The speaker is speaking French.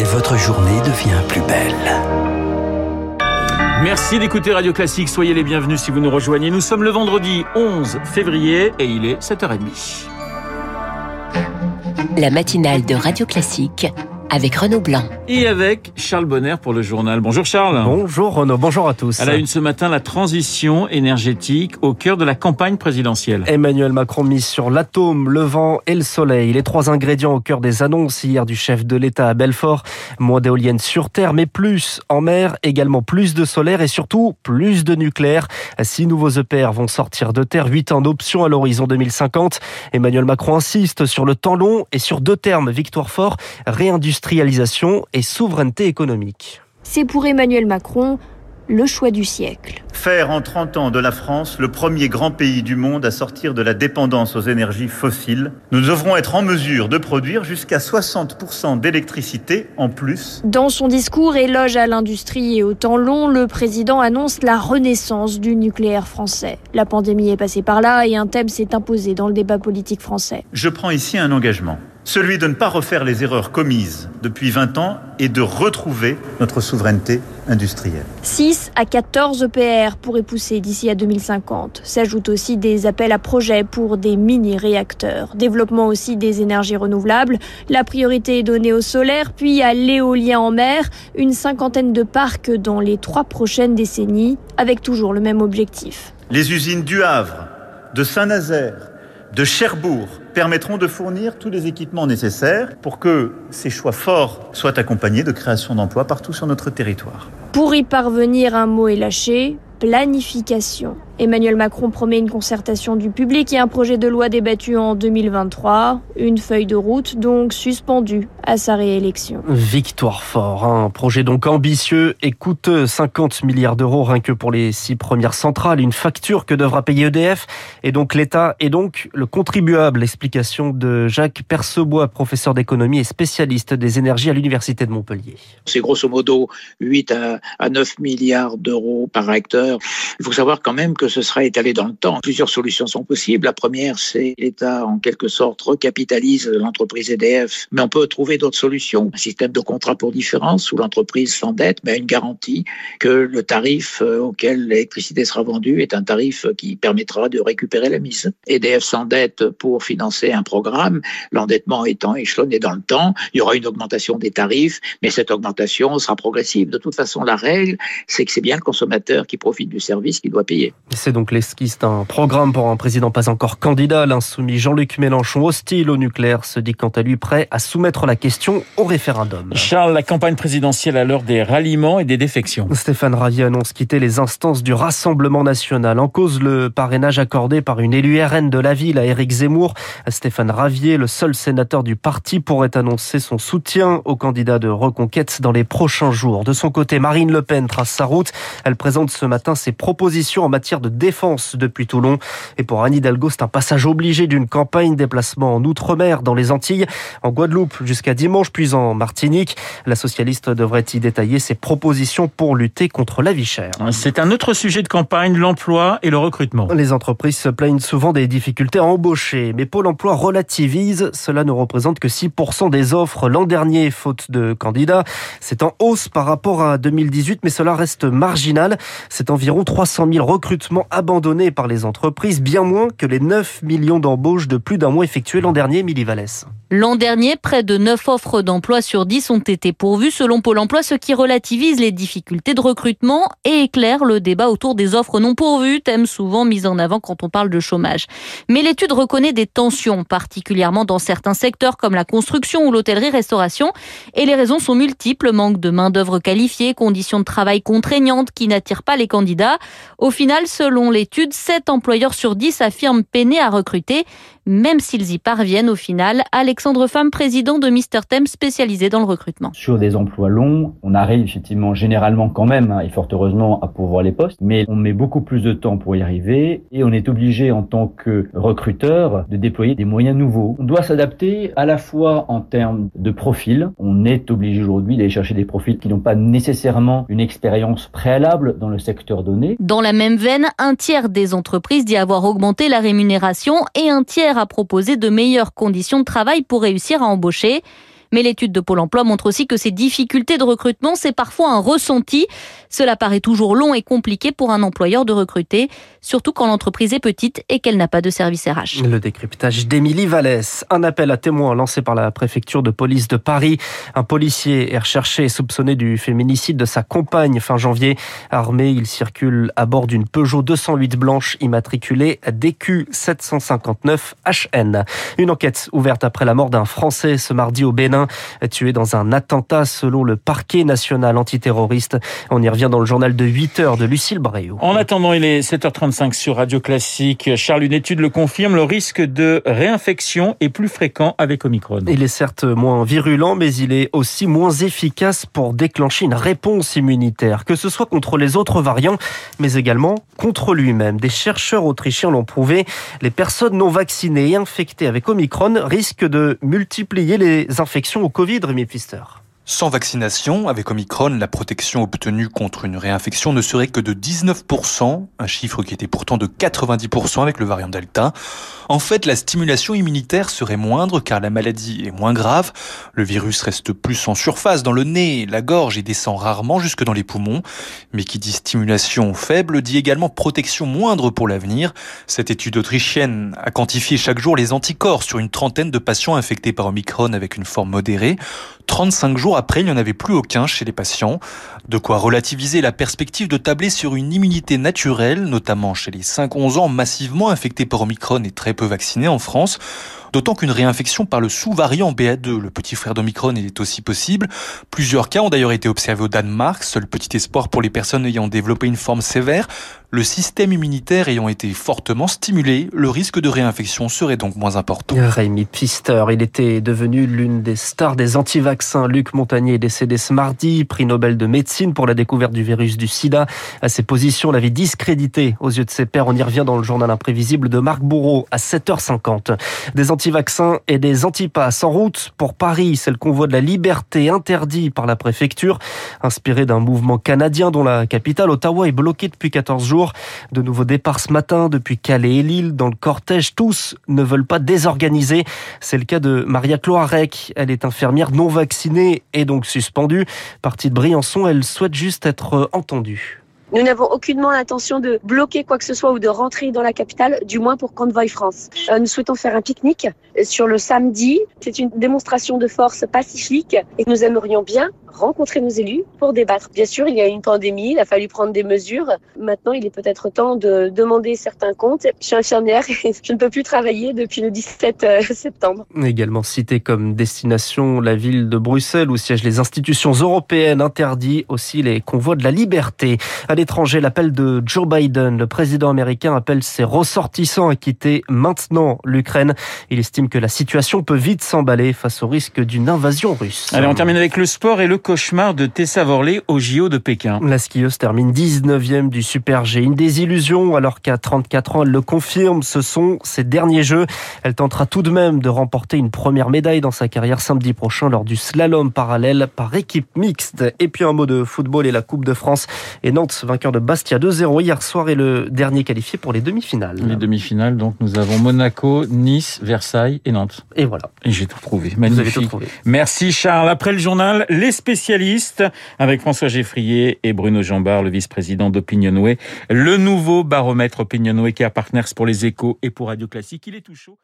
et votre journée devient plus belle. Merci d'écouter Radio Classique. Soyez les bienvenus si vous nous rejoignez. Nous sommes le vendredi 11 février et il est 7h30. La matinale de Radio Classique avec Renaud Blanc. Et avec Charles Bonner pour le journal. Bonjour Charles. Bonjour Renaud, bonjour à tous. À la une ce matin, la transition énergétique au cœur de la campagne présidentielle. Emmanuel Macron mise sur l'atome, le vent et le soleil. Les trois ingrédients au cœur des annonces hier du chef de l'État à Belfort. Moins d'éoliennes sur Terre, mais plus en mer, également plus de solaire et surtout plus de nucléaire. Six nouveaux EPR vont sortir de terre, huit en option à l'horizon 2050. Emmanuel Macron insiste sur le temps long et sur deux termes, victoire fort, réindustrialisation industrialisation et souveraineté économique. C'est pour Emmanuel Macron le choix du siècle. Faire en 30 ans de la France le premier grand pays du monde à sortir de la dépendance aux énergies fossiles. Nous devrons être en mesure de produire jusqu'à 60% d'électricité en plus. Dans son discours éloge à l'industrie et au temps long, le président annonce la renaissance du nucléaire français. La pandémie est passée par là et un thème s'est imposé dans le débat politique français. Je prends ici un engagement celui de ne pas refaire les erreurs commises depuis 20 ans et de retrouver notre souveraineté industrielle. 6 à 14 EPR pourraient pousser d'ici à 2050. S'ajoutent aussi des appels à projets pour des mini-réacteurs. Développement aussi des énergies renouvelables. La priorité est donnée au solaire, puis à l'éolien en mer. Une cinquantaine de parcs dans les trois prochaines décennies, avec toujours le même objectif. Les usines du Havre, de Saint-Nazaire, de Cherbourg permettront de fournir tous les équipements nécessaires pour que ces choix forts soient accompagnés de création d'emplois partout sur notre territoire. Pour y parvenir, un mot est lâché, planification. Emmanuel Macron promet une concertation du public et un projet de loi débattu en 2023. Une feuille de route donc suspendue à sa réélection. Victoire fort, hein. un projet donc ambitieux et coûteux, 50 milliards d'euros rien que pour les six premières centrales, une facture que devra payer EDF et donc l'État et donc le contribuable. Explication de Jacques Percebois, professeur d'économie et spécialiste des énergies à l'Université de Montpellier. C'est grosso modo 8 à 9 milliards d'euros par réacteur. Il faut savoir quand même que ce sera étalé dans le temps. Plusieurs solutions sont possibles. La première, c'est l'État, en quelque sorte, recapitalise l'entreprise EDF. Mais on peut trouver d'autres solutions. Un système de contrat pour différence où l'entreprise s'endette, mais a une garantie que le tarif euh, auquel l'électricité sera vendue est un tarif qui permettra de récupérer la mise. EDF s'endette pour financer un programme. L'endettement étant échelonné dans le temps, il y aura une augmentation des tarifs, mais cette augmentation sera progressive. De toute façon, la règle, c'est que c'est bien le consommateur qui profite du service qui doit payer. C'est donc l'esquisse d'un programme pour un président pas encore candidat. L'insoumis Jean-Luc Mélenchon, hostile au nucléaire, se dit quant à lui prêt à soumettre la question au référendum. Charles, la campagne présidentielle à l'heure des ralliements et des défections. Stéphane Ravier annonce quitter les instances du Rassemblement national. En cause, le parrainage accordé par une élue RN de la ville à Éric Zemmour. Stéphane Ravier, le seul sénateur du parti, pourrait annoncer son soutien au candidat de reconquête dans les prochains jours. De son côté, Marine Le Pen trace sa route. Elle présente ce matin ses propositions en matière de défense depuis Toulon. Et pour Anne Hidalgo, c'est un passage obligé d'une campagne déplacement en Outre-mer, dans les Antilles, en Guadeloupe jusqu'à dimanche, puis en Martinique. La socialiste devrait y détailler ses propositions pour lutter contre la vie chère. C'est un autre sujet de campagne, l'emploi et le recrutement. Les entreprises se plaignent souvent des difficultés à embaucher, mais Pôle emploi relativise. Cela ne représente que 6% des offres l'an dernier, faute de candidats. C'est en hausse par rapport à 2018, mais cela reste marginal. C'est environ 300 000 recrutements abandonnés par les entreprises, bien moins que les 9 millions d'embauches de plus d'un mois effectuées l'an dernier, Milly Vallès. L'an dernier, près de 9 offres d'emploi sur 10 ont été pourvues selon Pôle emploi, ce qui relativise les difficultés de recrutement et éclaire le débat autour des offres non pourvues, thème souvent mis en avant quand on parle de chômage. Mais l'étude reconnaît des tensions, particulièrement dans certains secteurs comme la construction ou l'hôtellerie-restauration. Et les raisons sont multiples, manque de main-d'œuvre qualifiée, conditions de travail contraignantes qui n'attirent pas les candidats. Au final, selon l'étude, 7 employeurs sur 10 affirment peiner à recruter, même s'ils y parviennent au final. Alexandre Femme, président de Mister Thème spécialisé dans le recrutement. Sur des emplois longs, on arrive effectivement généralement quand même, hein, et fort heureusement, à pourvoir les postes, mais on met beaucoup plus de temps pour y arriver et on est obligé en tant que recruteur de déployer des moyens nouveaux. On doit s'adapter à la fois en termes de profil. On est obligé aujourd'hui d'aller chercher des profils qui n'ont pas nécessairement une expérience préalable dans le secteur donné. Dans la même veine, un tiers des entreprises dit avoir augmenté la rémunération et un tiers à proposer de meilleures conditions de travail pour réussir à embaucher. Mais l'étude de Pôle emploi montre aussi que ces difficultés de recrutement, c'est parfois un ressenti. Cela paraît toujours long et compliqué pour un employeur de recruter, surtout quand l'entreprise est petite et qu'elle n'a pas de service RH. Le décryptage d'Émilie Vallès. Un appel à témoins lancé par la préfecture de police de Paris. Un policier est recherché et soupçonné du féminicide de sa compagne fin janvier. Armé, il circule à bord d'une Peugeot 208 blanche immatriculée DQ 759 HN. Une enquête ouverte après la mort d'un Français ce mardi au Bénin, tué dans un attentat selon le parquet national antiterroriste. On y revient dans le journal de 8 heures de Lucille Bréau. En attendant, il est 7h35 sur Radio Classique. Charles, une étude le confirme, le risque de réinfection est plus fréquent avec Omicron. Il est certes moins virulent, mais il est aussi moins efficace pour déclencher une réponse immunitaire, que ce soit contre les autres variants, mais également contre lui-même. Des chercheurs autrichiens l'ont prouvé, les personnes non vaccinées et infectées avec Omicron risquent de multiplier les infections au Covid, Rémi Pfister? Sans vaccination, avec Omicron, la protection obtenue contre une réinfection ne serait que de 19%, un chiffre qui était pourtant de 90% avec le variant Delta. En fait, la stimulation immunitaire serait moindre car la maladie est moins grave. Le virus reste plus en surface dans le nez, la gorge et descend rarement jusque dans les poumons. Mais qui dit stimulation faible dit également protection moindre pour l'avenir. Cette étude autrichienne a quantifié chaque jour les anticorps sur une trentaine de patients infectés par Omicron avec une forme modérée. 35 jours après, il n'y en avait plus aucun chez les patients. De quoi relativiser la perspective de tabler sur une immunité naturelle, notamment chez les 5-11 ans massivement infectés par Omicron et très peu vaccinés en France. D'autant qu'une réinfection par le sous-variant BA2, le petit frère d'Omicron, est aussi possible. Plusieurs cas ont d'ailleurs été observés au Danemark, seul petit espoir pour les personnes ayant développé une forme sévère. Le système immunitaire ayant été fortement stimulé, le risque de réinfection serait donc moins important. Rémi Pfister, il était devenu l'une des stars des anti-vaccins. Luc Montagnier est décédé ce mardi, prix Nobel de médecine pour la découverte du virus du sida. À ses positions l'avait discrédité aux yeux de ses pairs. On y revient dans le journal imprévisible de Marc Bourreau à 7h50. Des anti-vaccins et des antipasses en route pour Paris. C'est le convoi de la liberté interdit par la préfecture, inspiré d'un mouvement canadien dont la capitale Ottawa est bloquée depuis 14 jours. De nouveaux départs ce matin depuis Calais et Lille. Dans le cortège, tous ne veulent pas désorganiser. C'est le cas de Maria Cloarec. Elle est infirmière non vaccinée et donc suspendue. Partie de Briançon, elle souhaite juste être entendue. Nous n'avons aucunement l'intention de bloquer quoi que ce soit ou de rentrer dans la capitale, du moins pour Convoy France. Euh, nous souhaitons faire un pique-nique sur le samedi. C'est une démonstration de force pacifique et nous aimerions bien rencontrer nos élus pour débattre. Bien sûr, il y a une pandémie, il a fallu prendre des mesures. Maintenant, il est peut-être temps de demander certains comptes. Je suis infirmière et je ne peux plus travailler depuis le 17 euh, septembre. Également cité comme destination la ville de Bruxelles où siègent les institutions européennes interdit aussi les convois de la liberté. À l'étranger, l'appel de Joe Biden, le président américain appelle ses ressortissants à quitter maintenant l'Ukraine. Il estime que la situation peut vite s'emballer face au risque d'une invasion russe. Allez, on termine avec le sport et le cauchemar de Tessa Worley au JO de Pékin. La skieuse termine 19e du Super G. Une désillusion alors qu'à 34 ans, elle le confirme, ce sont ses derniers jeux. Elle tentera tout de même de remporter une première médaille dans sa carrière samedi prochain lors du slalom parallèle par équipe mixte. Et puis un mot de football et la Coupe de France. Et Nantes, vainqueur de Bastia 2-0 hier soir, est le dernier qualifié pour les demi-finales. Les demi-finales, donc nous avons Monaco, Nice, Versailles et Nantes. Et voilà. Et j'ai tout trouvé. Magnifique. Vous avez tout trouvé. Merci Charles. Après le journal, les spécialistes avec François Geffrier et Bruno Jambard, le vice-président d'Opinionway. Le nouveau baromètre Opinionway qui a Partners pour les échos et pour Radio Classique. Il est tout chaud.